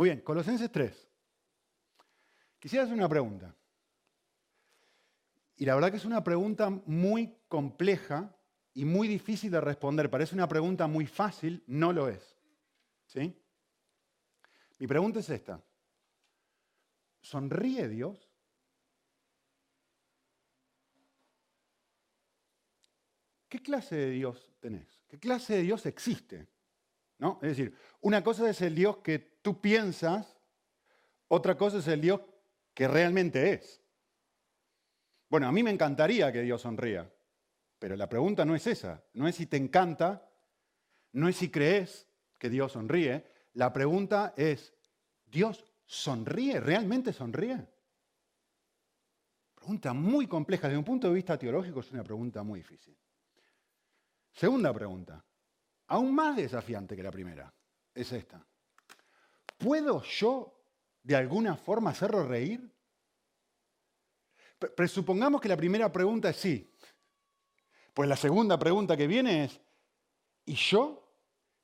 Muy bien, Colosenses 3. Quisiera hacer una pregunta. Y la verdad que es una pregunta muy compleja y muy difícil de responder. Parece una pregunta muy fácil, no lo es. ¿Sí? Mi pregunta es esta. ¿Sonríe Dios? ¿Qué clase de Dios tenés? ¿Qué clase de Dios existe? ¿No? Es decir, una cosa es el Dios que tú piensas, otra cosa es el Dios que realmente es. Bueno, a mí me encantaría que Dios sonría, pero la pregunta no es esa, no es si te encanta, no es si crees que Dios sonríe, la pregunta es, ¿Dios sonríe? ¿Realmente sonríe? Pregunta muy compleja, desde un punto de vista teológico es una pregunta muy difícil. Segunda pregunta, aún más desafiante que la primera, es esta. ¿Puedo yo de alguna forma hacerlo reír? Presupongamos que la primera pregunta es sí. Pues la segunda pregunta que viene es, ¿y yo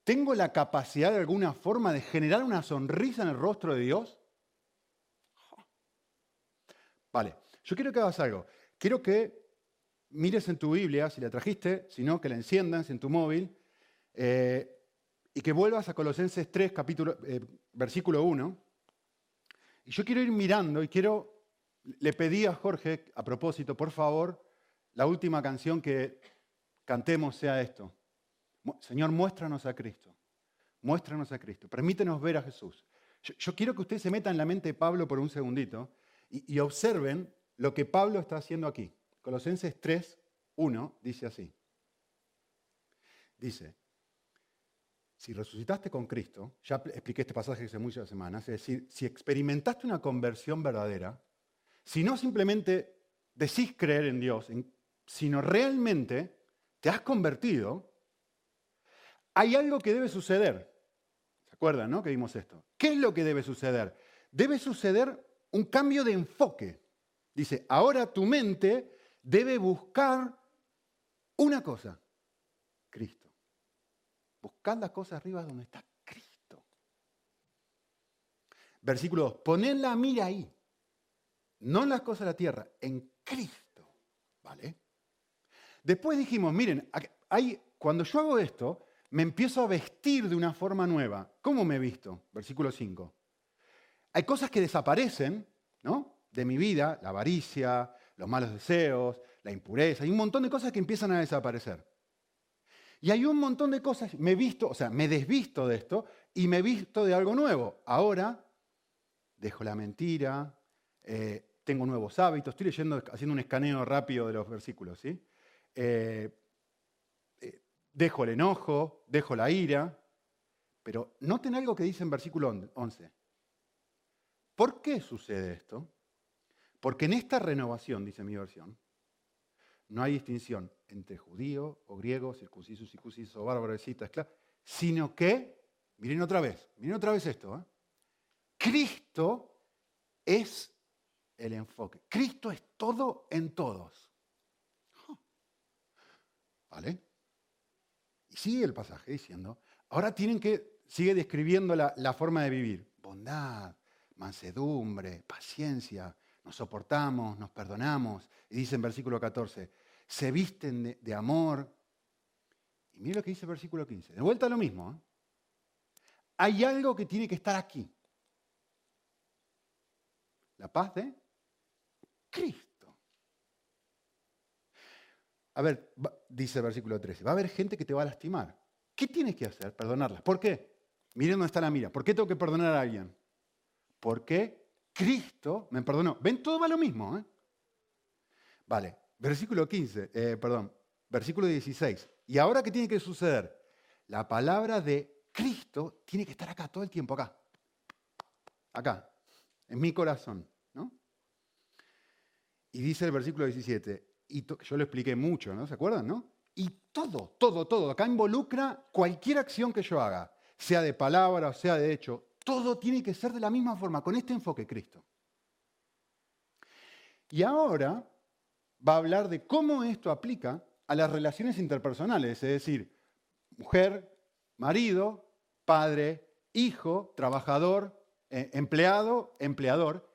tengo la capacidad de alguna forma de generar una sonrisa en el rostro de Dios? Vale, yo quiero que hagas algo. Quiero que mires en tu Biblia, si la trajiste, si no, que la enciendas en tu móvil, eh, y que vuelvas a Colosenses 3, capítulo, eh, versículo 1. Y yo quiero ir mirando y quiero, le pedí a Jorge, a propósito, por favor, la última canción que cantemos sea esto. Señor, muéstranos a Cristo. Muéstranos a Cristo. Permítenos ver a Jesús. Yo, quiero que usted se meta en la mente de Pablo por un segundito y observen lo que Pablo está haciendo aquí. Colosenses 3, 1 dice así. Dice, si resucitaste con Cristo, ya expliqué este pasaje hace muchas semanas, es decir, si experimentaste una conversión verdadera, si no simplemente decís creer en Dios, sino realmente te has convertido, hay algo que debe suceder. ¿Se acuerdan, no? Que vimos esto. ¿Qué es lo que debe suceder? Debe suceder un cambio de enfoque. Dice, ahora tu mente debe buscar una cosa, Cristo. Las cosas arriba donde está Cristo. Versículo 2, poned la mira ahí, no en las cosas de la tierra, en Cristo. ¿Vale? Después dijimos, miren, hay, cuando yo hago esto, me empiezo a vestir de una forma nueva. ¿Cómo me he visto? Versículo 5. Hay cosas que desaparecen, ¿no? De mi vida, la avaricia, los malos deseos, la impureza, hay un montón de cosas que empiezan a desaparecer. Y hay un montón de cosas, me visto, o sea, me desvisto de esto y me visto de algo nuevo. Ahora dejo la mentira, eh, tengo nuevos hábitos, estoy leyendo, haciendo un escaneo rápido de los versículos, ¿sí? Eh, eh, dejo el enojo, dejo la ira, pero noten algo que dice en versículo 11. ¿Por qué sucede esto? Porque en esta renovación, dice mi versión, no hay distinción entre judío o griego, circunciso, circunciso, bárbaro, esclavo, sino que, miren otra vez, miren otra vez esto, ¿eh? Cristo es el enfoque. Cristo es todo en todos. ¿Vale? Y sigue el pasaje diciendo, ahora tienen que, sigue describiendo la, la forma de vivir. Bondad, mansedumbre, paciencia, nos soportamos, nos perdonamos. Y dice en versículo 14, se visten de, amor. Y mire lo que dice el versículo 15. De vuelta a lo mismo. ¿eh? Hay algo que tiene que estar aquí. La paz de Cristo. A ver, dice el versículo 13, va a haber gente que te va a lastimar. ¿Qué tienes que hacer? Perdonarla. ¿Por qué? Miren dónde está la mira. ¿Por qué tengo que perdonar a alguien? ¿Por qué? Cristo me perdonó. ¿Ven? Todo va lo mismo. ¿eh? Vale, versículo 15, eh, perdón, versículo 16. ¿Y ahora qué tiene que suceder? La palabra de Cristo tiene que estar acá todo el tiempo, acá. Acá, en mi corazón. ¿no? Y dice el versículo 17, y yo lo expliqué mucho, ¿no? ¿Se acuerdan? ¿no? Y todo, todo, todo, acá involucra cualquier acción que yo haga, sea de palabra o sea de hecho, todo tiene que ser de la misma forma, con este enfoque Cristo. Y ahora va a hablar de cómo esto aplica a las relaciones interpersonales, es decir, mujer, marido, padre, hijo, trabajador, eh, empleado, empleador,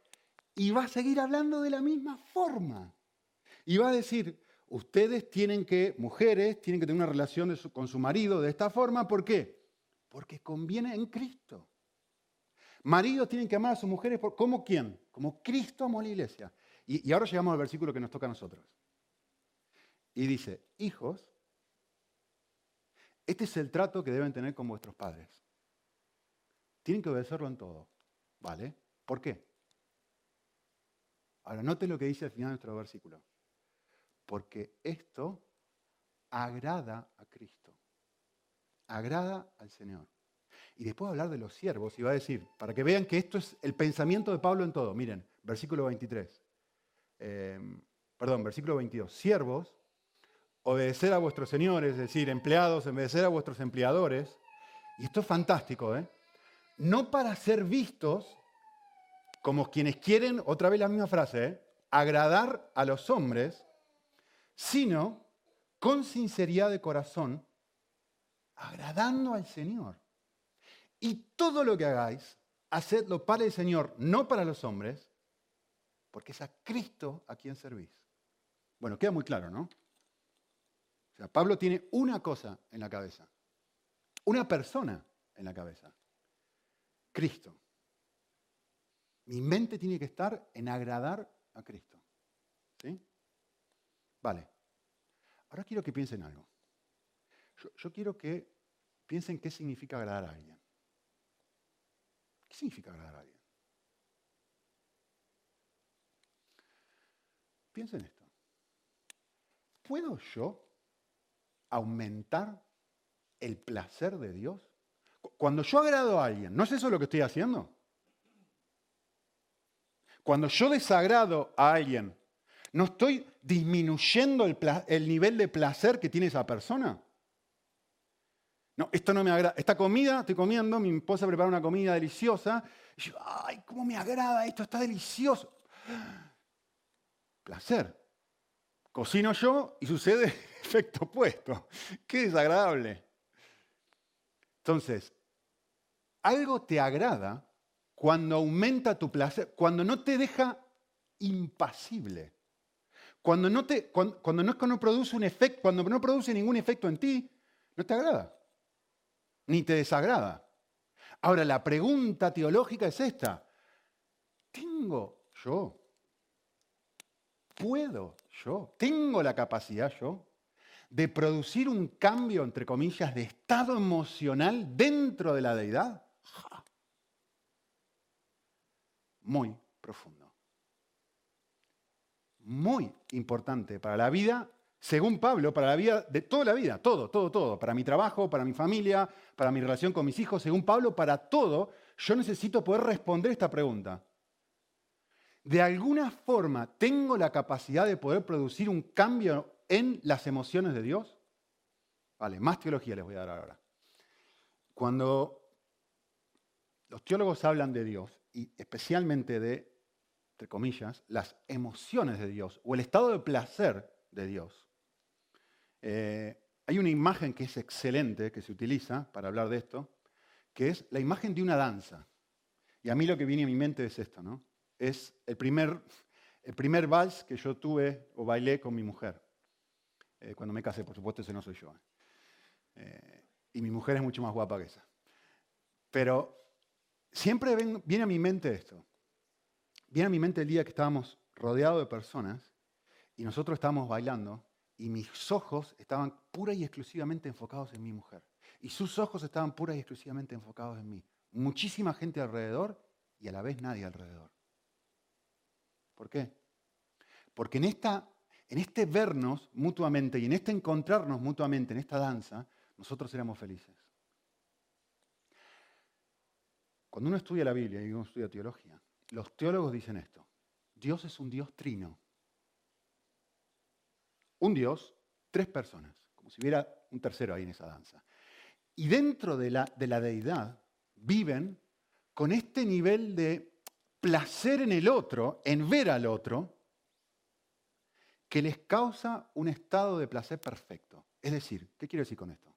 y va a seguir hablando de la misma forma. Y va a decir, ustedes tienen que, mujeres, tienen que tener una relación con su marido de esta forma. ¿Por qué? Porque conviene en Cristo. Maridos tienen que amar a sus mujeres como quién? Como Cristo amó a la iglesia. Y, ahora llegamos al versículo que nos toca a nosotros. Y dice, hijos, este es el trato que deben tener con vuestros padres. Tienen que obedecerlo en todo. ¿Vale? ¿Por qué? Ahora, note lo que dice al final de nuestro versículo. Porque esto agrada a Cristo. Agrada al Señor. Y después hablar de los siervos y va a decir, para que vean que esto es el pensamiento de Pablo en todo. Miren, versículo 23. Em, perdón, versículo 22. Siervos, obedecer a vuestros señores, es decir, empleados, obedecer a vuestros empleadores. Y esto es fantástico, ¿eh? No para ser vistos como quienes quieren, otra vez la misma frase, ¿eh? agradar a los hombres, sino con sinceridad de corazón, agradando al Señor. Y todo lo que hagáis, hacedlo para el Señor, no para los hombres, porque es a Cristo a quien servís. Bueno, queda muy claro, ¿no? O sea, Pablo tiene una cosa en la cabeza, una persona en la cabeza, Cristo. Mi mente tiene que estar en agradar a Cristo. ¿Sí? Vale. Ahora quiero que piensen algo. Yo, yo quiero que piensen qué significa agradar a alguien. ¿Qué significa agradar a alguien? Piensen esto. ¿Puedo yo aumentar el placer de Dios? Cuando yo agrado a alguien, ¿no es eso lo que estoy haciendo? Cuando yo desagrado a alguien, ¿no estoy disminuyendo el, el nivel de placer que tiene esa persona? No, esto no me agrada. Esta comida, estoy comiendo, mi esposa prepara una comida deliciosa. Y yo, ay, cómo me agrada esto, está delicioso. Placer. Cocino yo y sucede efecto opuesto. Qué desagradable. Entonces, algo te agrada cuando aumenta tu placer, cuando no te deja impasible. Cuando no, te, cuando, cuando no produce un efecto, cuando no produce ningún efecto en ti, no te agrada ni te desagrada. Ahora, la pregunta teológica es esta. ¿Tengo yo? ¿Puedo yo? ¿Tengo la capacidad yo de producir un cambio, entre comillas, de estado emocional dentro de la deidad? Muy profundo. Muy importante para la vida según Pablo, para la vida de toda la vida, todo, todo, todo, para mi trabajo, para mi familia, para mi relación con mis hijos, según Pablo, para todo, yo necesito poder responder esta pregunta. ¿De alguna forma tengo la capacidad de poder producir un cambio en las emociones de Dios? Vale, más teología les voy a dar ahora. Cuando los teólogos hablan de Dios, y especialmente de, entre comillas, las emociones de Dios, o el estado de placer de Dios, eh, hay una imagen que es excelente, que se utiliza para hablar de esto, que es la imagen de una danza. Y a mí lo que viene a mi mente es esto, ¿no? Es el primer, el primer vals que yo tuve o bailé con mi mujer. Eh, cuando me casé, por supuesto, ese no soy yo. ¿eh? y mi mujer es mucho más guapa que esa. Pero siempre viene a mi mente esto. Viene a mi mente el día que estábamos rodeados de personas y nosotros estábamos bailando y mis ojos estaban pura y exclusivamente enfocados en mi mujer. Y sus ojos estaban pura y exclusivamente enfocados en mí. Muchísima gente alrededor y a la vez nadie alrededor. ¿Por qué? Porque en, esta, en este vernos mutuamente y en este encontrarnos mutuamente, en esta danza, nosotros éramos felices. Cuando uno estudia la Biblia y uno estudia teología, los teólogos dicen esto. Dios es un Dios trino un Dios, tres personas, como si hubiera un tercero ahí en esa danza. Y dentro de la, de la deidad viven con este nivel de placer en el otro, en ver al otro, que les causa un estado de placer perfecto. Es decir, ¿qué quiero decir con esto?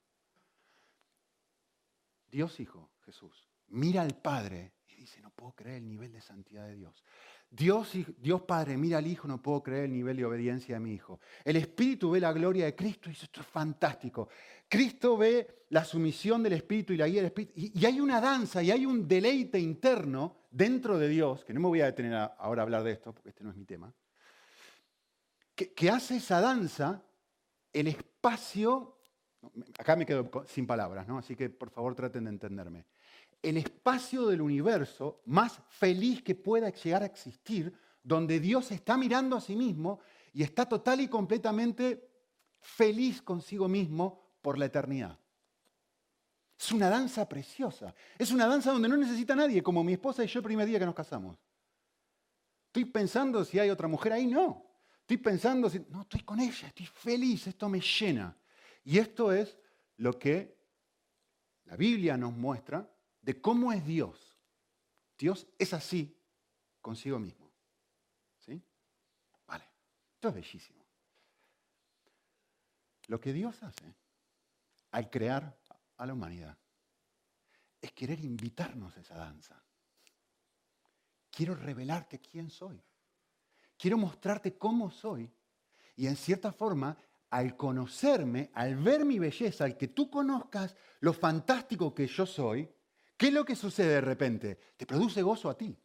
Dios Hijo, Jesús, mira al Padre y dice, no puedo creer el nivel de santidad de Dios. Dios, Dios Padre mira al Hijo, no puedo creer el nivel de obediencia de mi Hijo. El Espíritu ve la gloria de Cristo y dice, esto es fantástico. Cristo ve la sumisión del Espíritu y la guía del Espíritu. Y, hay una danza y hay un deleite interno dentro de Dios, que no me voy a detener ahora a hablar de esto, porque este no es mi tema, que, hace esa danza el espacio, acá me quedo sin palabras, ¿no? así que por favor traten de entenderme el espacio del universo más feliz que pueda llegar a existir, donde Dios está mirando a sí mismo y está total y completamente feliz consigo mismo por la eternidad. Es una danza preciosa. Es una danza donde no necesita nadie, como mi esposa y yo el primer día que nos casamos. Estoy pensando si hay otra mujer ahí, no. Estoy pensando si... No, estoy con ella, estoy feliz, esto me llena. Y esto es lo que la Biblia nos muestra de cómo es Dios. Dios es así consigo mismo. ¿Sí? Vale, esto es bellísimo. Lo que Dios hace al crear a la humanidad es querer invitarnos a esa danza. Quiero revelarte quién soy. Quiero mostrarte cómo soy. Y en cierta forma, al conocerme, al ver mi belleza, al que tú conozcas lo fantástico que yo soy, ¿Qué es lo que sucede de repente? Te produce gozo a ti.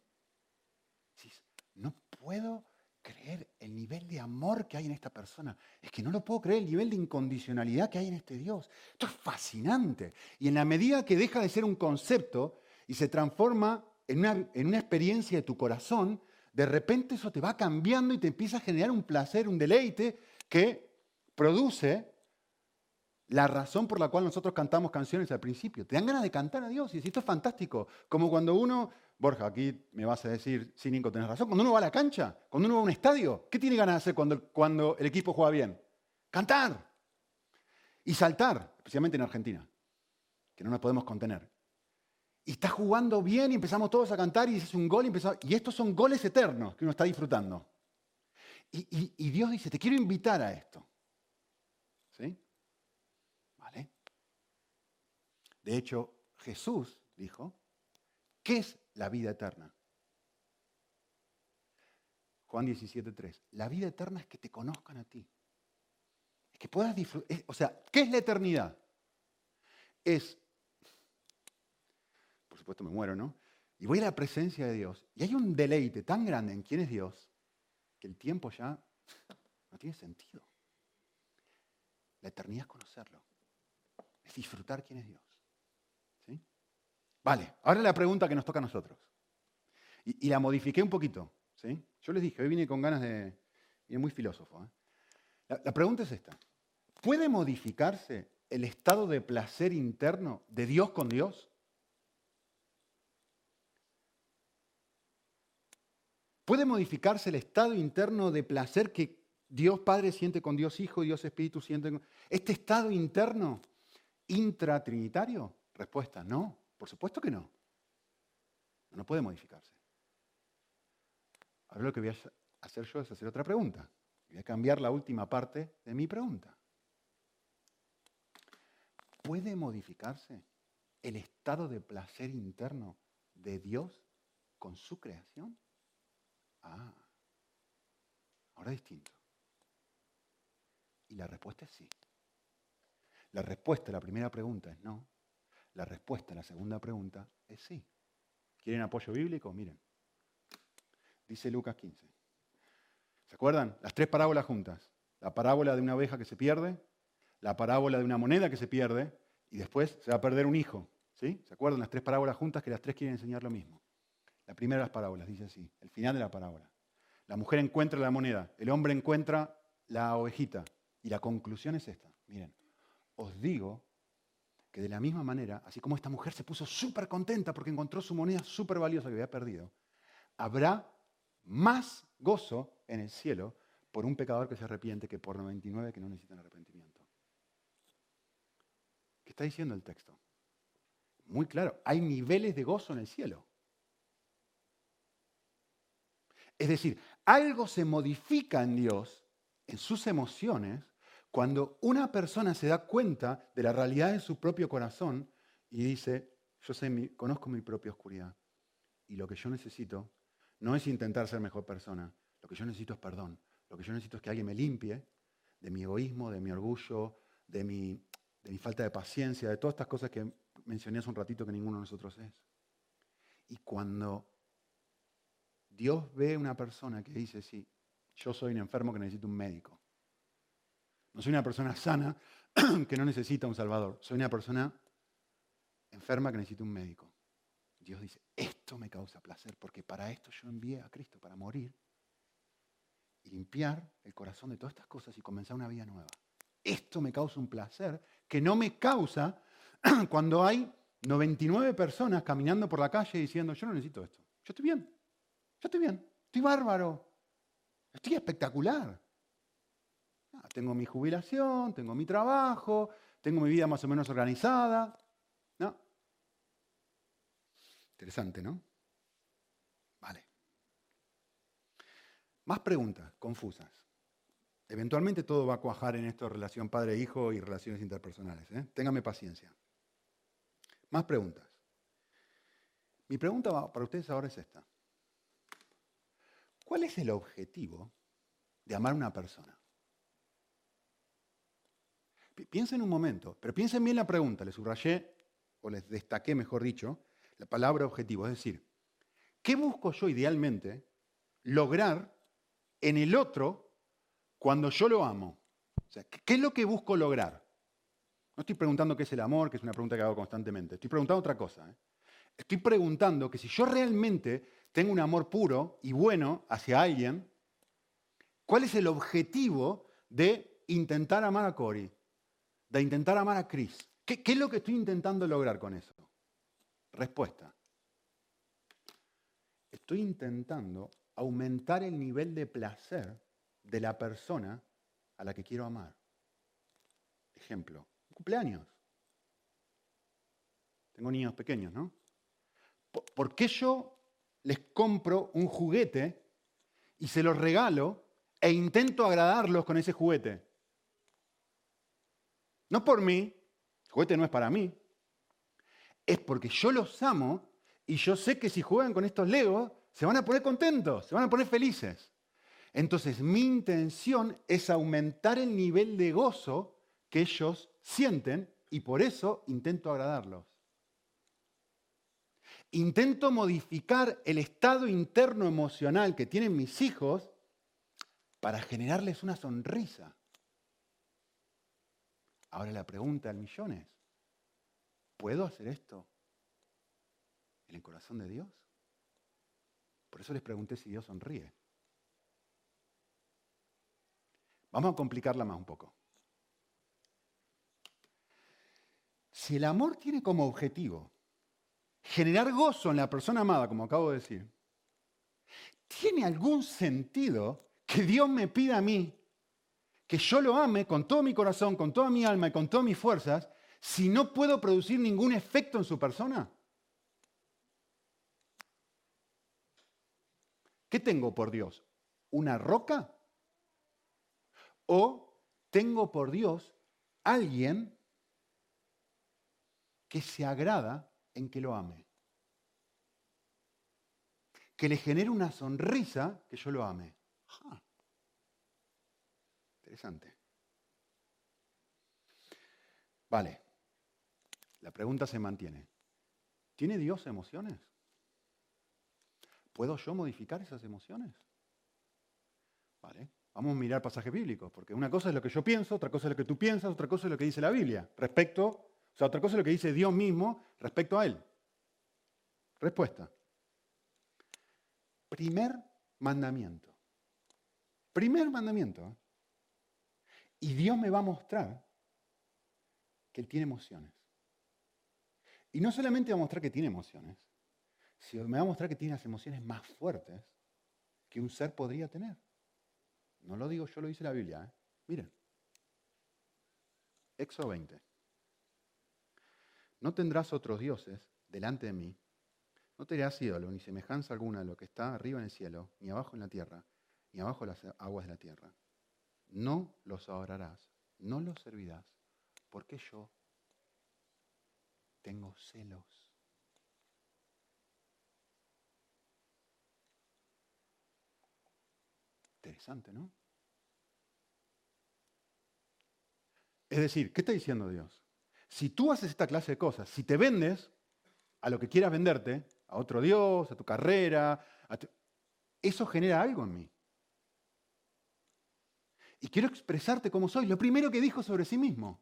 no puedo creer el nivel de amor que hay en esta persona. Es que no lo puedo creer el nivel de incondicionalidad que hay en este Dios. Esto es fascinante. Y en la medida que deja de ser un concepto y se transforma en una, en una experiencia de tu corazón, de repente eso te va cambiando y te empieza a generar un placer, un deleite que produce la razón por la cual nosotros cantamos canciones al principio. Te dan ganas de cantar a Dios y esto es fantástico. Como cuando uno, Borja, aquí me vas a decir, sin Nico, tenés razón, cuando uno va a la cancha, cuando uno va a un estadio, ¿qué tiene ganas de hacer cuando, cuando el equipo juega bien? Cantar y saltar, especialmente en Argentina, que no nos podemos contener. Y está jugando bien y empezamos todos a cantar y dices un gol y empezamos, y estos son goles eternos que uno está disfrutando. Y, y Dios dice, te quiero invitar a esto. ¿Sí? De hecho, Jesús dijo, ¿qué es la vida eterna? Juan 17.3. La vida eterna es que te conozcan a ti. Es que puedas disfrutar. O sea, ¿qué es la eternidad? Es, por supuesto me muero, ¿no? Y voy a la presencia de Dios. Y hay un deleite tan grande en quién es Dios que el tiempo ya no tiene sentido. La eternidad es conocerlo. Es disfrutar quién es Dios. Vale, ahora la pregunta que nos toca a nosotros. Y, la modifiqué un poquito. ¿sí? Yo les dije, hoy vine con ganas de... Vine muy filósofo. ¿eh? la pregunta es esta. ¿Puede modificarse el estado de placer interno de Dios con Dios? ¿Puede modificarse el estado interno de placer que Dios Padre siente con Dios Hijo, Dios Espíritu siente con... ¿Este estado interno intratrinitario? Respuesta, no. Por supuesto que no. No puede modificarse. Ahora lo que voy a hacer yo es hacer otra pregunta. Voy a cambiar la última parte de mi pregunta. ¿Puede modificarse el estado de placer interno de Dios con su creación? Ah, ahora distinto. Y la respuesta es sí. La respuesta a la primera pregunta es no. La respuesta a la segunda pregunta es sí. ¿Quieren apoyo bíblico? Miren. Dice Lucas 15. ¿Se acuerdan? Las tres parábolas juntas. La parábola de una oveja que se pierde, la parábola de una moneda que se pierde y después se va a perder un hijo. ¿Sí? ¿Se acuerdan? Las tres parábolas juntas que las tres quieren enseñar lo mismo. La primera de las parábolas dice así, el final de la parábola. La mujer encuentra la moneda, el hombre encuentra la ovejita y la conclusión es esta. Miren, os digo que de la misma manera, así como esta mujer se puso súper contenta porque encontró su moneda súper valiosa que había perdido, habrá más gozo en el cielo por un pecador que se arrepiente que por 99 que no necesitan arrepentimiento. ¿Qué está diciendo el texto? Muy claro, hay niveles de gozo en el cielo. Es decir, algo se modifica en Dios, en sus emociones, cuando una persona se da cuenta de la realidad de su propio corazón y dice, yo sé, conozco mi propia oscuridad y lo que yo necesito no es intentar ser mejor persona, lo que yo necesito es perdón, lo que yo necesito es que alguien me limpie de mi egoísmo, de mi orgullo, de mi, de mi falta de paciencia, de todas estas cosas que mencioné hace un ratito que ninguno de nosotros es. Y cuando Dios ve a una persona que dice, sí, yo soy un enfermo que necesito un médico. No soy una persona sana que no necesita un salvador. Soy una persona enferma que necesita un médico. Dios dice, esto me causa placer porque para esto yo envié a Cristo, para morir y limpiar el corazón de todas estas cosas y comenzar una vida nueva. Esto me causa un placer que no me causa cuando hay 99 personas caminando por la calle diciendo, yo no necesito esto, yo estoy bien, yo estoy bien, estoy bárbaro, estoy espectacular. Tengo mi jubilación, tengo mi trabajo, tengo mi vida más o menos organizada. ¿No? Interesante, ¿no? Vale. Más preguntas confusas. Eventualmente todo va a cuajar en esto de relación padre-hijo y relaciones interpersonales. ¿eh? Téngame paciencia. Más preguntas. Mi pregunta para ustedes ahora es esta. ¿Cuál es el objetivo de amar a una persona? Piensen un momento, pero piensen bien la pregunta, les subrayé, o les destaqué, mejor dicho, la palabra objetivo. Es decir, ¿qué busco yo idealmente lograr en el otro cuando yo lo amo? O sea, ¿qué es lo que busco lograr? No estoy preguntando qué es el amor, que es una pregunta que hago constantemente. Estoy preguntando otra cosa. ¿eh? Estoy preguntando que si yo realmente tengo un amor puro y bueno hacia alguien, ¿cuál es el objetivo de intentar amar a Cory? De intentar amar a Chris. ¿Qué, ¿Qué es lo que estoy intentando lograr con eso? Respuesta. Estoy intentando aumentar el nivel de placer de la persona a la que quiero amar. Ejemplo, cumpleaños. Tengo niños pequeños, ¿no? ¿Por qué yo les compro un juguete y se los regalo e intento agradarlos con ese juguete? No por mí, el juguete no es para mí, es porque yo los amo y yo sé que si juegan con estos legos se van a poner contentos, se van a poner felices. Entonces mi intención es aumentar el nivel de gozo que ellos sienten y por eso intento agradarlos. Intento modificar el estado interno emocional que tienen mis hijos para generarles una sonrisa. Ahora la pregunta del millón es, ¿Puedo hacer esto en el corazón de Dios? Por eso les pregunté si Dios sonríe. Vamos a complicarla más un poco. Si el amor tiene como objetivo generar gozo en la persona amada, como acabo de decir, ¿tiene algún sentido que Dios me pida a mí que yo lo ame con todo mi corazón, con toda mi alma y con todas mis fuerzas si no puedo producir ningún efecto en su persona? ¿Qué tengo por Dios? ¿Una roca? ¿O tengo por Dios alguien que se agrada en que lo ame? Que le genere una sonrisa que yo lo ame. Interesante. Vale. La pregunta se mantiene. ¿Tiene Dios emociones? ¿Puedo yo modificar esas emociones? Vale. Vamos a mirar pasajes bíblicos, porque una cosa es lo que yo pienso, otra cosa es lo que tú piensas, otra cosa es lo que dice la Biblia, respecto, o sea, otra cosa es lo que dice Dios mismo respecto a Él. Respuesta. Primer mandamiento. Primer mandamiento. Y Dios me va a mostrar que Él tiene emociones. Y no solamente va a mostrar que tiene emociones, sino me va a mostrar que tiene las emociones más fuertes que un ser podría tener. No lo digo yo, lo dice la Biblia. ¿eh? Miren. Éxodo 20. No tendrás otros dioses delante de mí. No te harás ídolo ni semejanza alguna de lo que está arriba en el cielo, ni abajo en la tierra, ni abajo en las aguas de la tierra no los adorarás, no los servirás, porque yo tengo celos. Interesante, ¿no? Es decir, ¿qué está diciendo Dios? Si tú haces esta clase de cosas, si te vendes a lo que quieras venderte, a otro Dios, a tu carrera, a eso genera algo en mí. Y quiero expresarte como soy. Lo primero que dijo sobre sí mismo.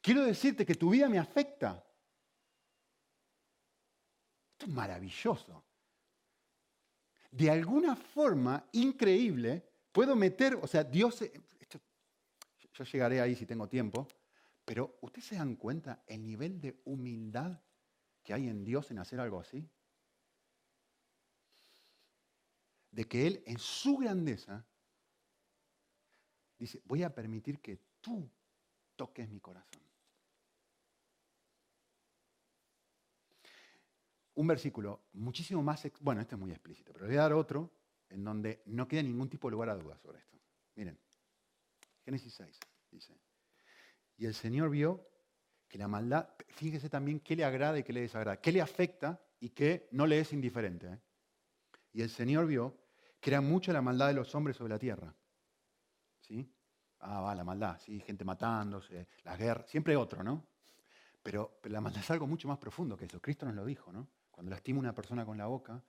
Quiero decirte que tu vida me afecta. Esto es maravilloso. De alguna forma increíble, puedo meter, o sea, Dios, yo llegaré ahí si tengo tiempo, pero ¿ustedes se dan cuenta el nivel de humildad que hay en Dios en hacer algo así? De que Él en su grandeza dice, voy a permitir que tú toques mi corazón. Un versículo muchísimo más, bueno, este es muy explícito, pero voy a dar otro en donde no queda ningún tipo de lugar a dudas sobre esto. Miren, Génesis 6 dice, y el Señor vio que la maldad, fíjese también qué le agrada y qué le desagrada, qué le afecta y qué no le es indiferente. ¿eh? Y el Señor vio que era mucha la maldad de los hombres sobre la tierra. Ah, va, la maldad, sí, gente matándose, las guerras, siempre otro, ¿no? Pero, la maldad es algo mucho más profundo que eso. Cristo nos lo dijo, ¿no? Cuando lastimo a una persona con la boca,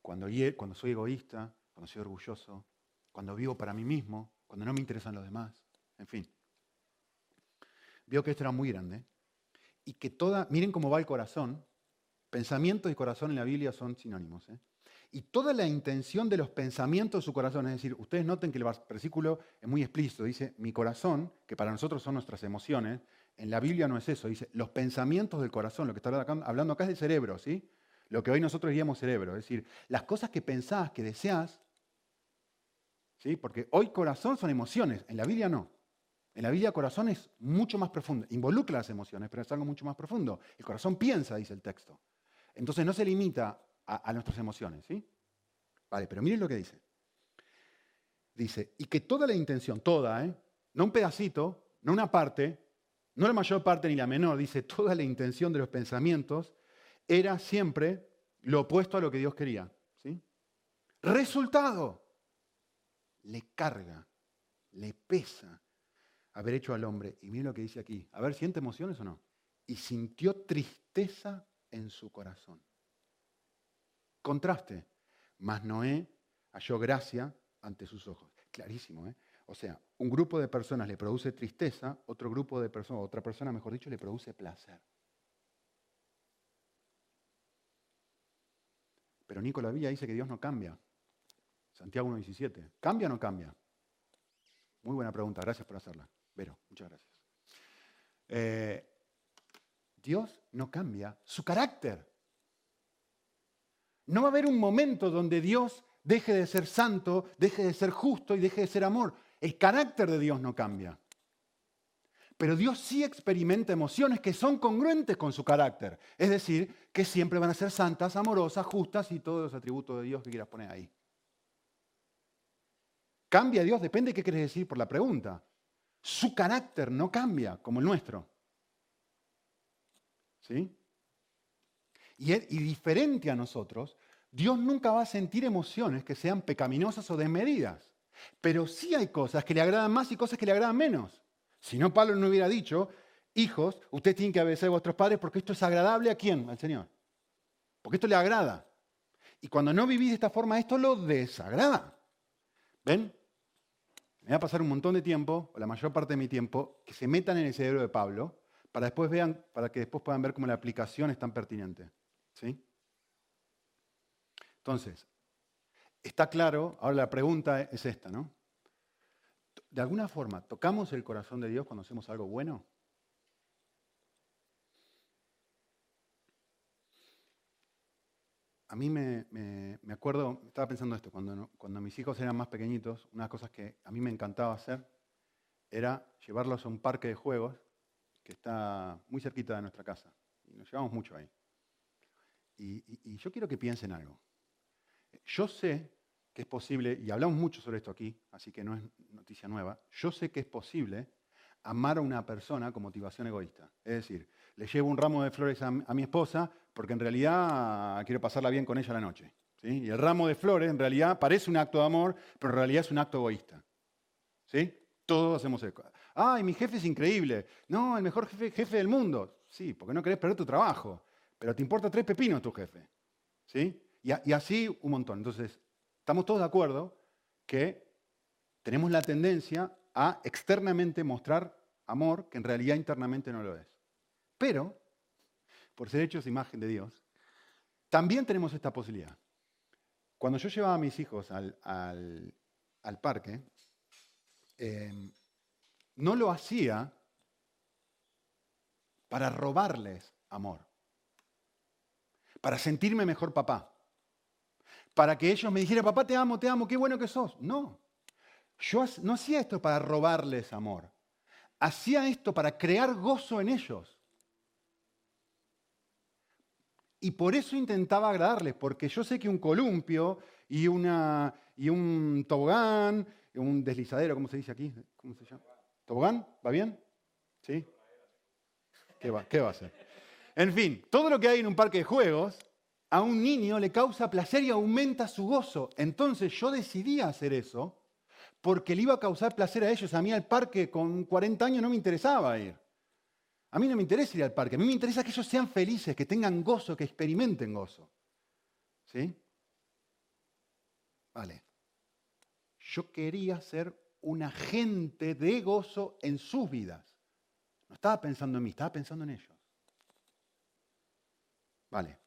cuando, cuando soy egoísta, cuando soy orgulloso, cuando vivo para mí mismo, cuando no me interesan los demás, en fin. Vio que esto era muy grande y que toda, miren cómo va el corazón, pensamiento y corazón en la Biblia son sinónimos. ¿eh? Y toda la intención de los pensamientos de su corazón, es decir, ustedes noten que el versículo es muy explícito, dice, mi corazón, que para nosotros son nuestras emociones, en la Biblia no es eso, dice, los pensamientos del corazón, lo que está hablando acá es del cerebro, ¿sí? Lo que hoy nosotros diríamos cerebro, es decir, las cosas que pensás, que deseas, ¿sí? Porque hoy corazón son emociones, en la Biblia no. En la Biblia corazón es mucho más profundo, involucra las emociones, pero es algo mucho más profundo. El corazón piensa, dice el texto. Entonces no se limita a, nuestras emociones, ¿sí? Vale, pero miren lo que dice. Dice, y que toda la intención, toda, ¿eh? no un pedacito, no una parte, no la mayor parte ni la menor, dice, toda la intención de los pensamientos era siempre lo opuesto a lo que Dios quería. ¿sí? Resultado, le carga, le pesa haber hecho al hombre. Y miren lo que dice aquí. A ver, ¿siente emociones o no? Y sintió tristeza en su corazón. Contraste. Mas Noé halló gracia ante sus ojos. Clarísimo, ¿eh? O sea, un grupo de personas le produce tristeza, otro grupo de personas, otra persona, mejor dicho, le produce placer. Pero Nicolás Villa dice que Dios no cambia. Santiago 1.17. ¿Cambia o no cambia? Muy buena pregunta, gracias por hacerla. Vero, muchas gracias. Eh, Dios no cambia su carácter. No va a haber un momento donde Dios deje de ser santo, deje de ser justo y deje de ser amor. El carácter de Dios no cambia. Pero Dios sí experimenta emociones que son congruentes con su carácter. Es decir, que siempre van a ser santas, amorosas, justas y todos los atributos de Dios que quieras poner ahí. ¿Cambia Dios? Depende de qué quieres decir por la pregunta. Su carácter no cambia como el nuestro. ¿Sí? Y, y diferente a nosotros, Dios nunca va a sentir emociones que sean pecaminosas o desmedidas. Pero sí hay cosas que le agradan más y cosas que le agradan menos. Si no, Pablo no hubiera dicho, hijos, ustedes tienen que obedecer a vuestros padres porque esto es agradable a quién? Al Señor. Porque esto le agrada. Y cuando no vivís de esta forma, esto lo desagrada. ¿Ven? Me va a pasar un montón de tiempo, o la mayor parte de mi tiempo, que se metan en el cerebro de Pablo para, después vean, para que después puedan ver cómo la aplicación es tan pertinente. ¿Sí? Entonces, Está claro, ahora la pregunta es esta, ¿no? De alguna forma, ¿tocamos el corazón de Dios cuando hacemos algo bueno? A mí me, acuerdo, estaba pensando esto, cuando, mis hijos eran más pequeñitos, una de las cosas que a mí me encantaba hacer era llevarlos a un parque de juegos que está muy cerquita de nuestra casa. Y nos llevamos mucho ahí. y yo quiero que piensen algo. Yo sé que es posible, y hablamos mucho sobre esto aquí, así que no es noticia nueva, yo sé que es posible amar a una persona con motivación egoísta. Es decir, le llevo un ramo de flores a, mi esposa porque en realidad quiero pasarla bien con ella la noche. Y el ramo de flores en realidad parece un acto de amor, pero en realidad es un acto egoísta. ¿Sí? Todos hacemos eso. Ay, mi jefe es increíble. No, el mejor jefe, jefe del mundo. Sí, porque no querés perder tu trabajo. Pero te importa tres pepinos tu jefe. ¿Sí? Y así un montón. Entonces, estamos todos de acuerdo que tenemos la tendencia a externamente mostrar amor que en realidad internamente no lo es. Pero, por ser hechos imagen de Dios, también tenemos esta posibilidad. Cuando yo llevaba a mis hijos al, parque, em, no lo hacía para robarles amor, para sentirme mejor papá, para que ellos me dijeran, papá, te amo, te amo, qué bueno que sos. No, yo no hacía esto para robarles amor, hacía esto para crear gozo en ellos. Y por eso intentaba agradarles, porque yo sé que un columpio y, una, y un tobogán, un deslizadero, ¿cómo se dice aquí? ¿Cómo se llama? ¿Tobogán? ¿Va bien? ¿Sí? ¿Qué va, qué va a ser? En fin, todo lo que hay en un parque de juegos a un niño le causa placer y aumenta su gozo. Entonces yo decidí hacer eso porque le iba a causar placer a ellos. A mí al parque con 40 años no me interesaba ir. A mí no me interesa ir al parque. A mí me interesa que ellos sean felices, que tengan gozo, que experimenten gozo. ¿Sí? Vale. Yo quería ser un agente de gozo en sus vidas. No estaba pensando en mí, estaba pensando en ellos. Vale.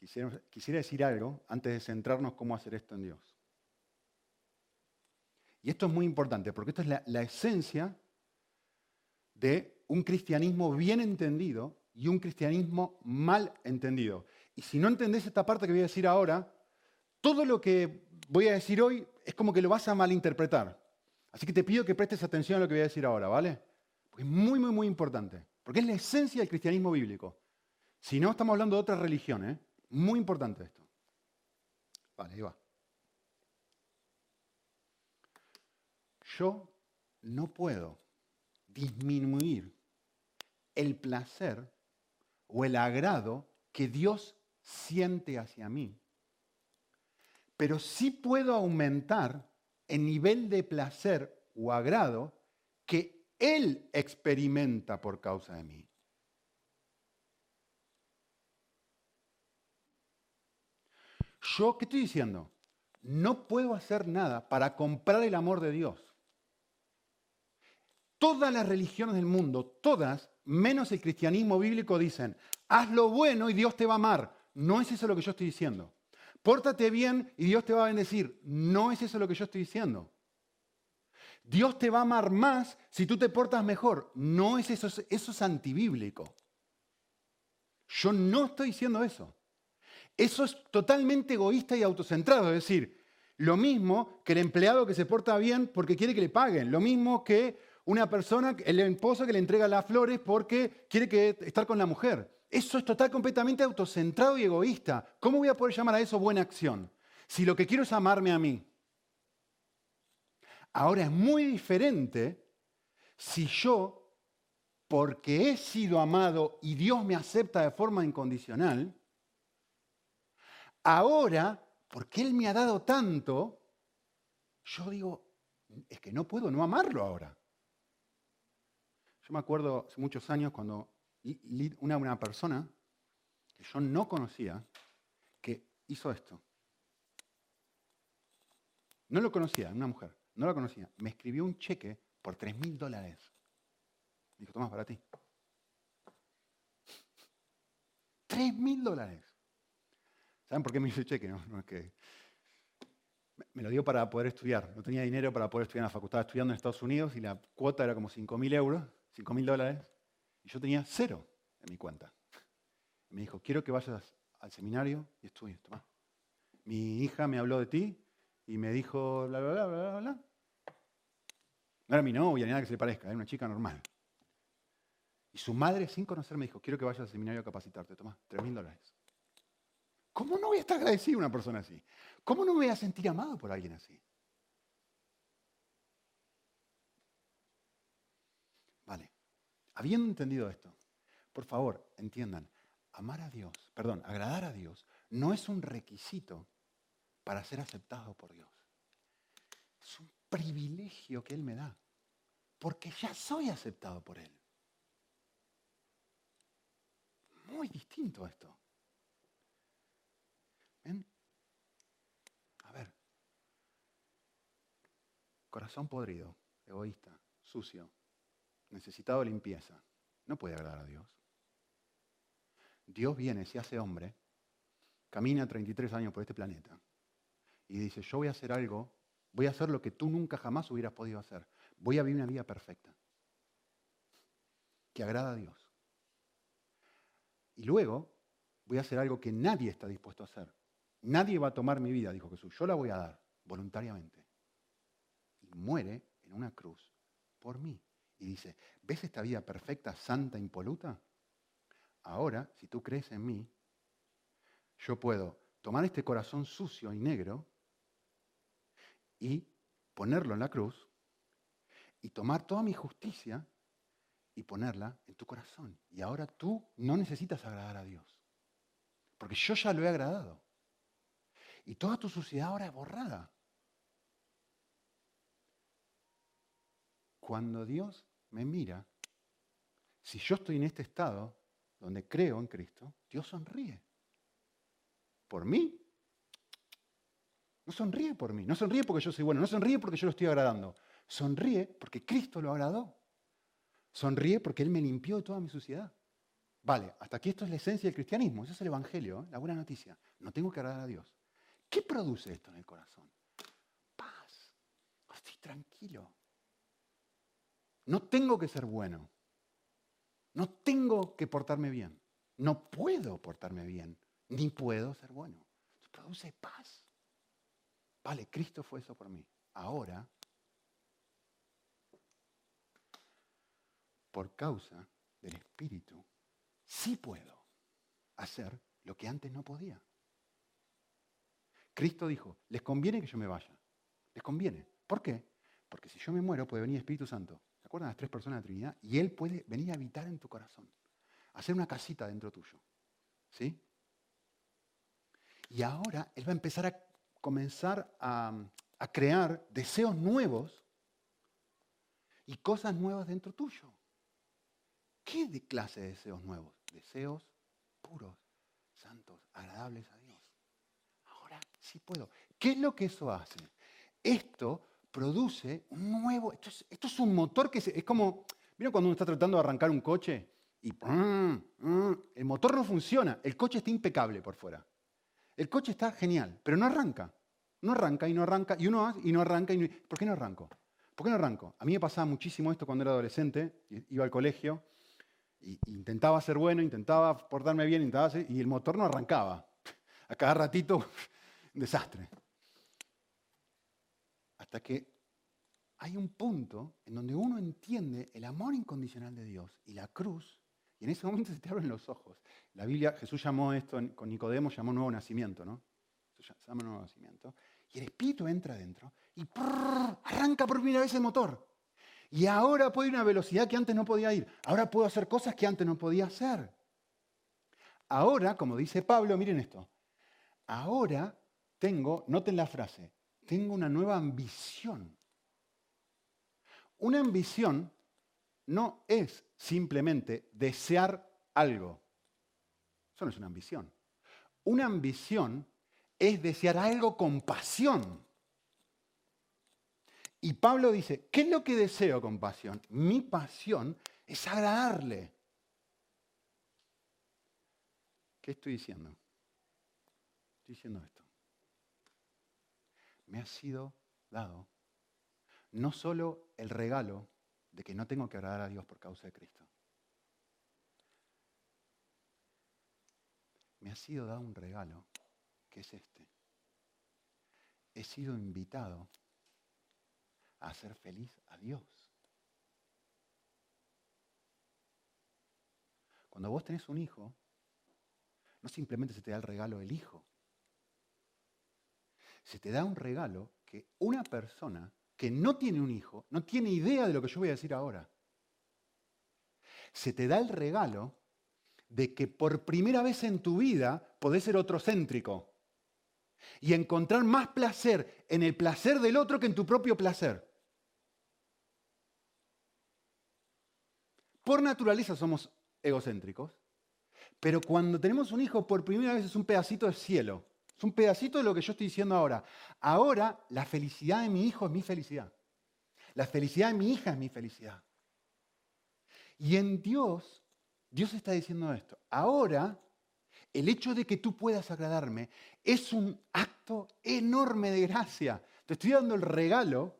Quisiera, decir algo antes de centrarnos cómo hacer esto en Dios. Y esto es muy importante porque esto es la, esencia de un cristianismo bien entendido y un cristianismo mal entendido. Y si no entendés esta parte que voy a decir ahora, todo lo que voy a decir hoy es como que lo vas a malinterpretar. Así que te pido que prestes atención a lo que voy a decir ahora, ¿vale? Porque es muy, muy, muy importante. Porque es la esencia del cristianismo bíblico. Si no, estamos hablando de otra religión, ¿eh? Muy importante esto. Vale, ahí va. yo no puedo disminuir el placer o el agrado que Dios siente hacia mí, pero sí puedo aumentar el nivel de placer o agrado que Él experimenta por causa de mí. Yo, ¿qué estoy diciendo? No puedo hacer nada para comprar el amor de Dios. Todas las religiones del mundo, todas, menos el cristianismo bíblico, dicen, haz lo bueno y Dios te va a amar. No es eso lo que yo estoy diciendo. Pórtate bien y Dios te va a bendecir. No es eso lo que yo estoy diciendo. Dios te va a amar más si tú te portas mejor. No es eso, eso es antibíblico. Yo no estoy diciendo eso. Eso es totalmente egoísta y autocentrado. Es decir, lo mismo que el empleado que se porta bien porque quiere que le paguen. Lo mismo que una persona, el esposo que le entrega las flores porque quiere estar con la mujer. Eso es total, completamente autocentrado y egoísta. ¿Cómo voy a poder llamar a eso buena acción? Si lo que quiero es amarme a mí. Ahora es muy diferente si yo, porque he sido amado y Dios me acepta de forma incondicional, ahora, porque Él me ha dado tanto, yo digo, es que no puedo no amarlo ahora. Yo me acuerdo hace muchos años cuando una, persona que yo no conocía, que hizo esto. No lo conocía, una mujer, no lo conocía. Me escribió un cheque por 3 mil dólares. Dijo, toma, para ti. 3 mil dólares. ¿Saben por qué me hizo cheque? No, es que me lo dio para poder estudiar. No tenía dinero para poder estudiar en la facultad. Estudiando en Estados Unidos y la cuota era como 5 mil euros. 5 mil dólares, y yo tenía cero en mi cuenta. Me dijo, quiero que vayas al seminario y estudies. Toma. Mi hija me habló de ti y me dijo, bla, bla, bla, bla, bla. No era mi novia ni nada que se le parezca, era una chica normal. Y su madre, sin conocerme, dijo, quiero que vayas al seminario a capacitarte. Toma, 3 mil dólares. ¿Cómo no voy a estar agradecido a una persona así? ¿Cómo no me voy a sentir amado por alguien así? Habiendo entendido esto, por favor, entiendan, amar a Dios, perdón, agradar a Dios, no es un requisito para ser aceptado por Dios. Es un privilegio que Él me da, porque ya soy aceptado por Él. Muy distinto esto. ¿Ven? A ver. Corazón podrido, egoísta, sucio, necesitado de limpieza. No puede agradar a Dios. Dios viene, se hace hombre, camina 33 años por este planeta y dice, yo voy a hacer algo, voy a hacer lo que tú nunca jamás hubieras podido hacer. Voy a vivir una vida perfecta, que agrada a Dios. Y luego voy a hacer algo que nadie está dispuesto a hacer. Nadie va a tomar mi vida, dijo Jesús, yo la voy a dar voluntariamente. Muere en una cruz por mí. Y dice, ¿ves esta vida perfecta, santa, impoluta? Ahora, si tú crees en mí, yo puedo tomar este corazón sucio y negro y ponerlo en la cruz y tomar toda mi justicia y ponerla en tu corazón. Y ahora tú no necesitas agradar a Dios, porque yo ya lo he agradado. Y toda tu suciedad ahora es borrada. Cuando Dios me mira, si yo estoy en este estado donde creo en Cristo, Dios sonríe. ¿Por mí? No sonríe por mí, no sonríe porque yo soy bueno, no sonríe porque yo lo estoy agradando. Sonríe porque Cristo lo agradó. Sonríe porque Él me limpió de toda mi suciedad. Vale, hasta aquí esto es la esencia del cristianismo, eso es el Evangelio, ¿eh? la buena noticia. No tengo que agradar a Dios. ¿Qué produce esto en el corazón? Paz. Estoy tranquilo. No tengo que ser bueno. No tengo que portarme bien. No puedo portarme bien, ni puedo ser bueno. produce paz. Vale, Cristo fue eso por mí. Ahora, por causa del Espíritu, sí puedo hacer lo que antes no podía. Cristo dijo, les conviene que yo me vaya. Les conviene. ¿Por qué? Porque si yo me muero puede venir Espíritu Santo acuerdan las tres personas de la Trinidad? Y Él puede venir a habitar en tu corazón, hacer una casita dentro tuyo. ¿Sí? Y ahora Él va a empezar a comenzar a, crear deseos nuevos y cosas nuevas dentro tuyo. ¿Qué clase de deseos nuevos? Deseos puros, santos, agradables a Dios. Ahora sí puedo. ¿Qué es lo que eso hace? Esto produce un nuevo, esto es, un motor que es como, ¿vieron cuando uno está tratando de arrancar un coche y el motor no funciona, el coche está impecable por fuera. El coche está genial, pero no arranca. No arranca y no arranca y uno hace y no arranca. Y no, ¿Por qué no arranco? ¿Por qué no arranco? A mí me pasaba muchísimo esto cuando era adolescente, iba al colegio, y, intentaba ser bueno, intentaba portarme bien, intentaba y el motor no arrancaba. A cada ratito, desastre. Hasta que hay un punto en donde uno entiende el amor incondicional de Dios y la cruz, y en ese momento se te abren los ojos. La Biblia, Jesús llamó esto con Nicodemo, llamó nuevo nacimiento, ¿no? Se llama nuevo nacimiento. Y el Espíritu entra adentro y arranca por primera vez el motor. Y ahora puedo ir a una velocidad que antes no podía ir. Ahora puedo hacer cosas que antes no podía hacer. Ahora, como dice Pablo, miren esto. Ahora tengo, noten la frase, tengo una nueva ambición. Una ambición no es simplemente desear algo. Eso no es una ambición. Una ambición es desear algo con pasión. Y Pablo dice, ¿qué es lo que deseo con pasión? Mi pasión es agradarle. ¿Qué estoy diciendo? Estoy diciendo esto me ha sido dado no solo el regalo de que no tengo que agradar a Dios por causa de Cristo. Me ha sido dado un regalo que es este. He sido invitado a hacer feliz a Dios. Cuando vos tenés un hijo, no simplemente se te da el regalo del hijo, se te da un regalo que una persona que no tiene un hijo no tiene idea de lo que yo voy a decir ahora. Se te da el regalo de que por primera vez en tu vida podés ser otrocéntrico y encontrar más placer en el placer del otro que en tu propio placer. Por naturaleza somos egocéntricos, pero cuando tenemos un hijo por primera vez es un pedacito de cielo, es un pedacito de lo que yo estoy diciendo ahora. Ahora la felicidad de mi hijo es mi felicidad, la felicidad de mi hija es mi felicidad. Y en Dios, Dios está diciendo esto. Ahora, el hecho de que tú puedas agradarme es un acto enorme de gracia. Te estoy dando el regalo.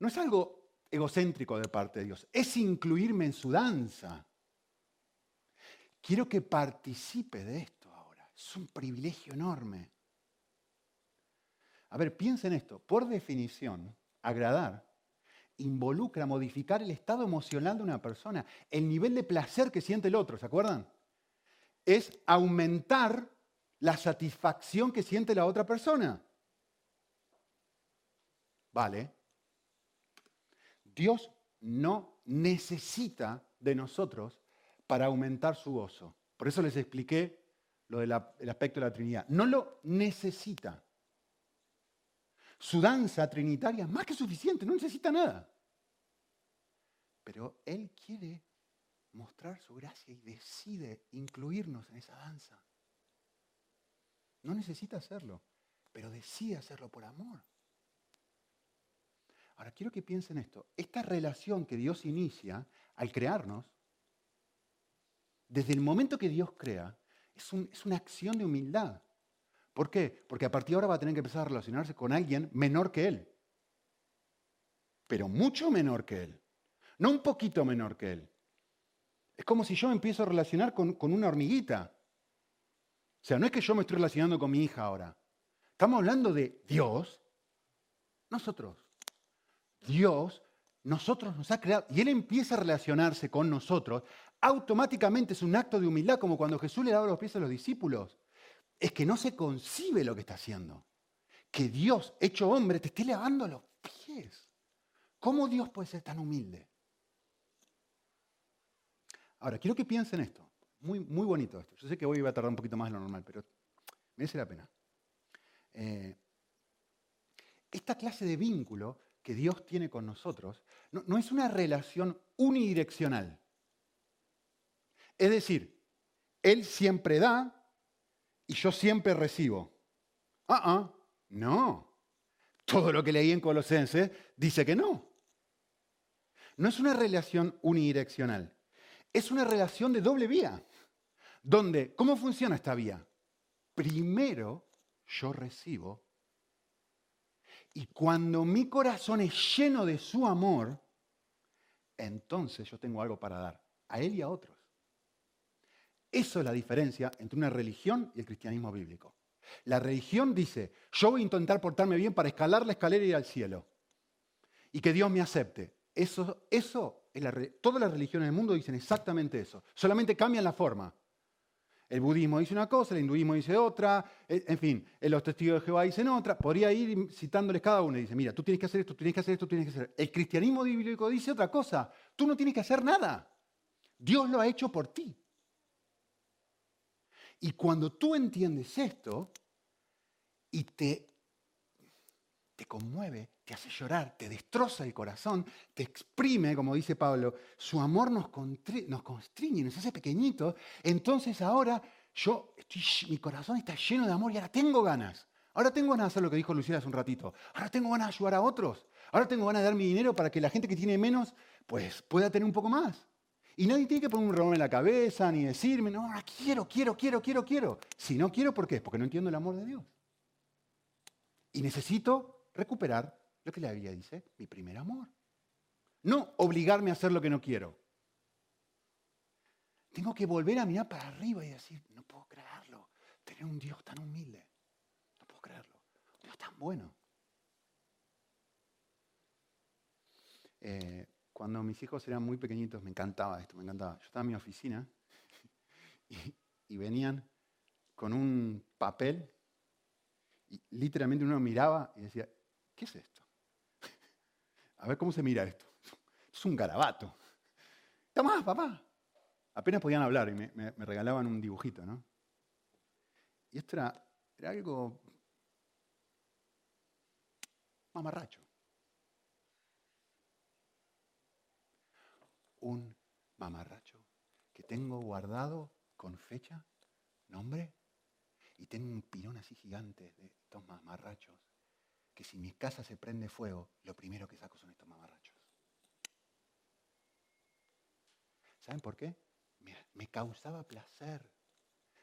No es algo egocéntrico de parte de Dios, es incluirme en su danza. Quiero que participe de esto. Es un privilegio enorme. A ver, piensa en esto. Por definición, agradar involucra modificar el estado emocional de una persona, el nivel de placer que siente el otro, ¿se acuerdan? Es aumentar la satisfacción que siente la otra persona. ¿Vale? Dios no necesita de nosotros para aumentar su gozo. Por eso les expliqué lo del aspecto de la Trinidad. No lo necesita. Su danza trinitaria es más que suficiente, no necesita nada. Pero Él quiere mostrar su gracia y decide incluirnos en esa danza. No necesita hacerlo, pero decide hacerlo por amor. Ahora quiero que piensen esto. Esta relación que Dios inicia al crearnos, desde el momento que Dios crea, es, es una acción de humildad. ¿Por qué? Porque a partir de ahora va a tener que empezar a relacionarse con alguien menor que él. Pero mucho menor que él. No un poquito menor que él. Es como si yo me empiezo a relacionar con, con una hormiguita. O sea, no es que yo me estoy relacionando con mi hija ahora. Estamos hablando de Dios, nosotros. Dios, nosotros nos ha creado. Y Él empieza a relacionarse con nosotros. Automáticamente es un acto de humildad, como cuando Jesús le daba los pies a los discípulos es que no se concibe lo que está haciendo. Que Dios, hecho hombre, te esté lavando los pies. ¿Cómo Dios puede ser tan humilde? Ahora, quiero que piensen esto. Muy, muy bonito esto. Yo sé que hoy va a tardar un poquito más de lo normal, pero merece la pena. Eh, esta clase de vínculo que Dios tiene con nosotros no, no es una relación unidireccional. Es decir, Él siempre da y yo siempre recibo. Ah, ah, no. Todo lo que leí en Colosenses dice que no. No es una relación unidireccional, es una relación de doble vía. Donde, ¿cómo funciona esta vía? Primero yo recibo y cuando mi corazón es lleno de su amor, entonces yo tengo algo para dar, a él y a otros. Eso es la diferencia entre una religión y el cristianismo bíblico. La religión dice, yo voy a intentar portarme bien para escalar la escalera y ir al cielo. Y que Dios me acepte. Eso, eso es la, todas las religiones del mundo dicen exactamente eso. Solamente cambian la forma. El budismo dice una cosa, el hinduismo dice otra, eh, en fin, los testigos de Jehová dicen otra. Podría ir citándoles cada uno y dice, mira, tú tienes que hacer esto, tú tienes que hacer esto, tú tienes que hacer. El cristianismo bíblico dice otra cosa. Tú no tienes que hacer nada. Dios lo ha hecho por ti. Y cuando tú entiendes esto y te, te conmueve, te hace llorar, te destroza el corazón, te exprime, como dice Pablo, su amor nos, nos constriñe, nos hace pequeñitos, entonces ahora yo, estoy, mi corazón está lleno de amor y ahora tengo ganas. Ahora tengo ganas de hacer lo que dijo Lucía hace un ratito. Ahora tengo ganas de ayudar a otros. Ahora tengo ganas de dar mi dinero para que la gente que tiene menos, pues pueda tener un poco más. Y nadie tiene que poner un reloj en la cabeza ni decirme, no, quiero, quiero, quiero, quiero, quiero. Si no quiero, ¿por qué? Porque no entiendo el amor de Dios. Y necesito recuperar lo que la Biblia dice, mi primer amor. No obligarme a hacer lo que no quiero. Tengo que volver a mirar para arriba y decir, no puedo creerlo. Tener un Dios tan humilde. No puedo creerlo. Un Dios tan bueno. Eh, cuando mis hijos eran muy pequeñitos, me encantaba esto, me encantaba. Yo estaba en mi oficina y, venían con un papel y literalmente uno miraba y decía, ¿qué es esto? A ver cómo se mira esto. Es un garabato. Tomás, papá. apenas podían hablar y me, regalaban un dibujito, ¿no? Y esto era, era algo mamarracho. Un mamarracho que tengo guardado con fecha, nombre, y tengo un pirón así gigante de estos mamarrachos, que si mi casa se prende fuego, lo primero que saco son estos mamarrachos. ¿Saben por qué? Me, causaba placer,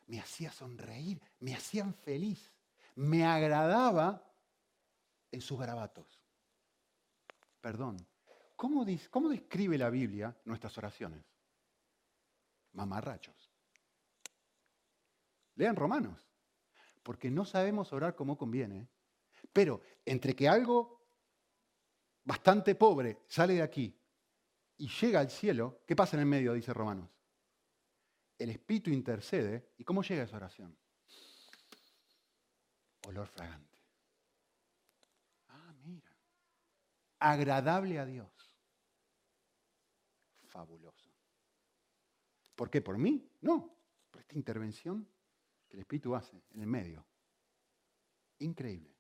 me hacía sonreír, me hacían feliz, me agradaba en sus garabatos. Perdón, ¿cómo, ¿cómo describe la Biblia nuestras oraciones? Mamarrachos. Lean Romanos, porque no sabemos orar como conviene. Pero entre que algo bastante pobre sale de aquí y llega al cielo, ¿qué pasa en el medio? Dice Romanos. El Espíritu intercede. ¿Y cómo llega esa oración? Olor fragante. Ah, mira. Agradable a Dios. Fabuloso. ¿Por qué? ¿Por mí? No. Por esta intervención que el Espíritu hace en el medio. Increíble.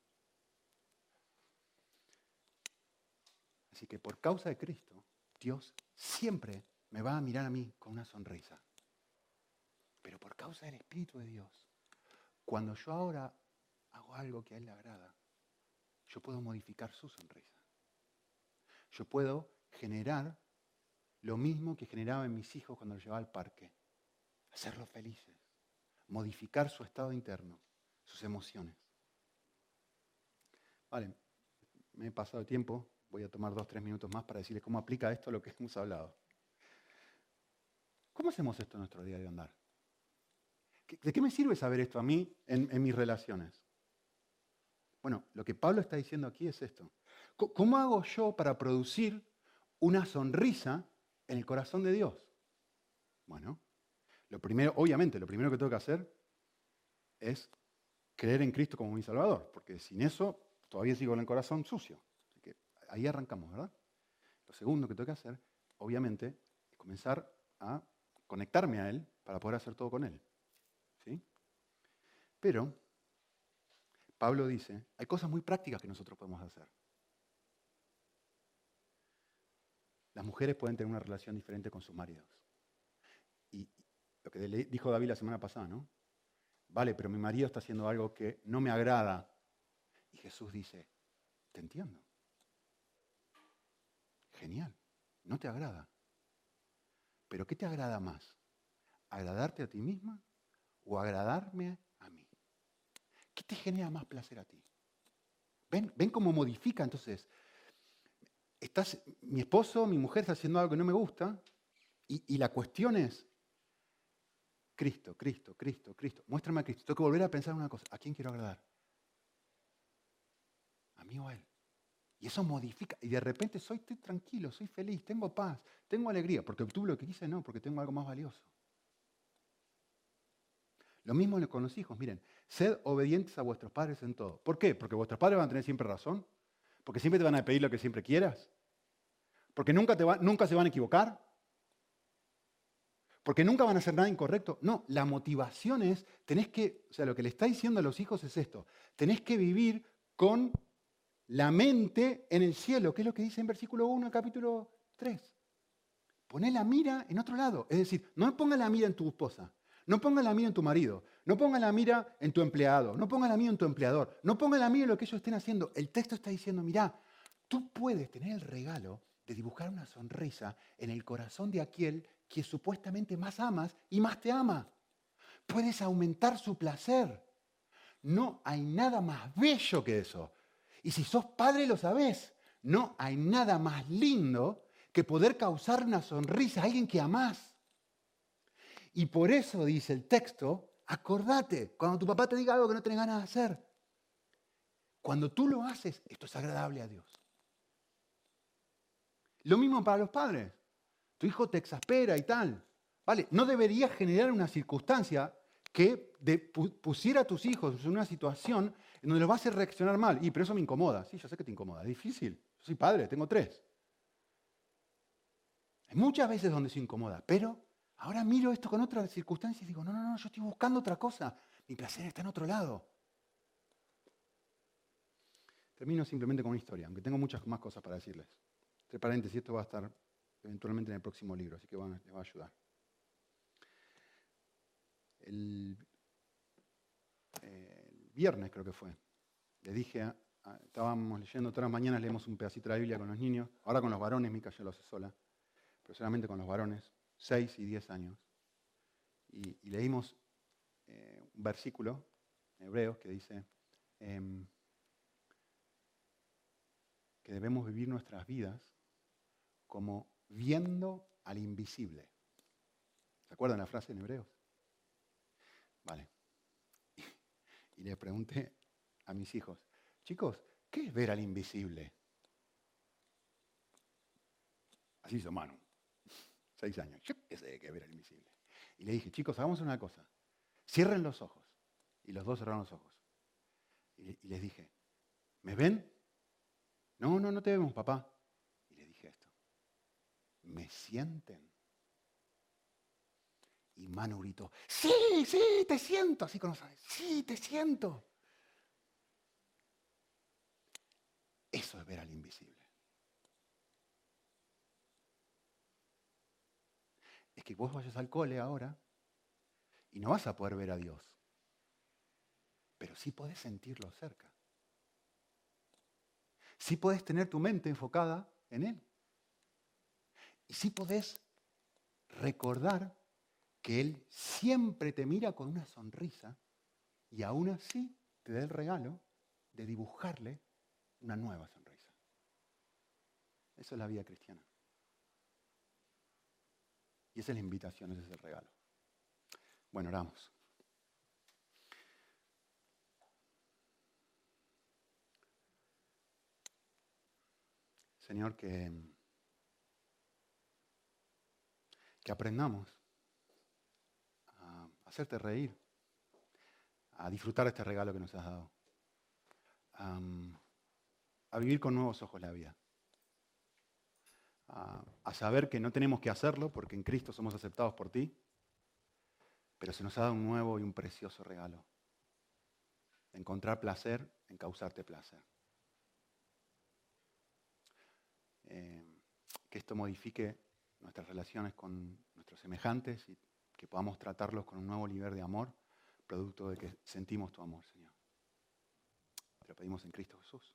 Así que por causa de Cristo, Dios siempre me va a mirar a mí con una sonrisa. Pero por causa del Espíritu de Dios, cuando yo ahora hago algo que a Él le agrada, yo puedo modificar su sonrisa. Yo puedo generar lo mismo que generaba en mis hijos cuando los llevaba al parque. Hacerlos felices. Modificar su estado interno, sus emociones. Vale, me he pasado tiempo. Voy a tomar dos, tres minutos más para decirles cómo aplica esto a lo que hemos hablado. ¿Cómo hacemos esto en nuestro día de andar? ¿De qué me sirve saber esto a mí en, mis relaciones? Bueno, lo que Pablo está diciendo aquí es esto. ¿Cómo hago yo para producir una sonrisa en el corazón de Dios? Bueno, lo primero, obviamente, lo primero que tengo que hacer es creer en Cristo como mi Salvador, porque sin eso todavía sigo en el corazón sucio ahí arrancamos, ¿verdad? Lo segundo que tengo que hacer, obviamente, es comenzar a conectarme a Él para poder hacer todo con Él. ¿Sí? Pero Pablo dice, hay cosas muy prácticas que nosotros podemos hacer. Las mujeres pueden tener una relación diferente con sus maridos. Y lo que dijo David la semana pasada, ¿no? Vale, pero mi marido está haciendo algo que no me agrada. Y Jesús dice, te entiendo. Genial, no te agrada. Pero ¿qué te agrada más? ¿Agradarte a ti misma o agradarme a mí? ¿Qué te genera más placer a ti? ¿Ven, ¿Ven cómo modifica entonces? Estás, mi esposo, mi mujer está haciendo algo que no me gusta y, la cuestión es, Cristo, Cristo, Cristo, Cristo, muéstrame a Cristo. Tengo que volver a pensar una cosa, ¿a quién quiero agradar? ¿A mí o a Él? Y eso modifica. Y de repente soy tranquilo, soy feliz, tengo paz, tengo alegría, porque obtuve lo que quise, no, porque tengo algo más valioso. Lo mismo con los hijos, miren, sed obedientes a vuestros padres en todo. ¿Por qué? Porque vuestros padres van a tener siempre razón, porque siempre te van a pedir lo que siempre quieras, porque nunca, nunca se van a equivocar, porque nunca van a hacer nada incorrecto. No, la motivación es, tenés que, o sea, lo que le está diciendo a los hijos es esto, tenés que vivir con la mente en el cielo, que es lo que dice en versículo 1, capítulo 3. Poné la mira en otro lado. Es decir, no ponga la mira en tu esposa, no ponga la mira en tu marido, no ponga la mira en tu empleado, no ponga la mira en tu empleador, no ponga la mira en lo que ellos estén haciendo. El texto está diciendo, mira, tú puedes tener el regalo de dibujar una sonrisa en el corazón de aquel que supuestamente más amas y más te ama. Puedes aumentar su placer. No hay nada más bello que eso. Y si sos padre lo sabés. No hay nada más lindo que poder causar una sonrisa a alguien que amás. Y por eso dice el texto, acordate, cuando tu papá te diga algo que no tenés ganas de hacer, cuando tú lo haces, esto es agradable a Dios. Lo mismo para los padres. Tu hijo te exaspera y tal. ¿Vale? No debería generar una circunstancia que pusiera a tus hijos en una situación en donde los va a hacer reaccionar mal. Y pero eso me incomoda. Sí, yo sé que te incomoda. Es difícil. Yo soy padre, tengo tres. Hay muchas veces donde se incomoda, pero Ahora miro esto con otras circunstancias y digo, no, no, no, yo estoy buscando otra cosa. Mi placer está en otro lado. Termino simplemente con una historia, aunque tengo muchas más cosas para decirles. Entre paréntesis, esto va a estar eventualmente en el próximo libro, así que les va a ayudar. El, viernes creo que fue, le dije estábamos leyendo, todas las mañanas leemos un pedacito de la Biblia con los niños, ahora con los varones, Mica ya lo hace sola, pero solamente con los varones, 6 y 10 años. Y, leímos eh, un versículo en Hebreos que dice em, que debemos vivir nuestras vidas como viendo al invisible. ¿Se acuerdan la frase en Hebreos? Vale. Y, y le pregunté a mis hijos, Chicos, ¿qué es ver al invisible? Así hizo Manu. Seis años. Yo qué sé qué es ver al invisible. Y le dije, chicos, hagamos una cosa. Cierren los ojos. Y los dos cerraron los ojos. Y, les dije, ¿me ven? No, no, no te vemos, papá. Y le dije esto. ¿Me sienten? Y Manu gritó, sí, sí, te siento. Así con los sí, te siento. Eso es ver al invisible. Es que vos vayas al cole ahora y no vas a poder ver a Dios, pero sí podés sentirlo cerca. Sí podés tener tu mente enfocada en Él. Y sí podés recordar que Él siempre te mira con una sonrisa y aún así te da el regalo de dibujarle una nueva sonrisa. Eso es la vida cristiana. Y esa es la invitación, ese es el regalo. Bueno, oramos. Señor, que, que aprendamos a hacerte reír, a disfrutar este regalo que nos has dado a vivir con nuevos ojos la vida. A, saber que no tenemos que hacerlo porque en Cristo somos aceptados por ti, pero se nos ha dado un nuevo y un precioso regalo. Encontrar placer en causarte placer. Eh, que esto modifique nuestras relaciones con nuestros semejantes y que podamos tratarlos con un nuevo nivel de amor, producto de que sentimos tu amor, Señor. Te lo pedimos en Cristo Jesús.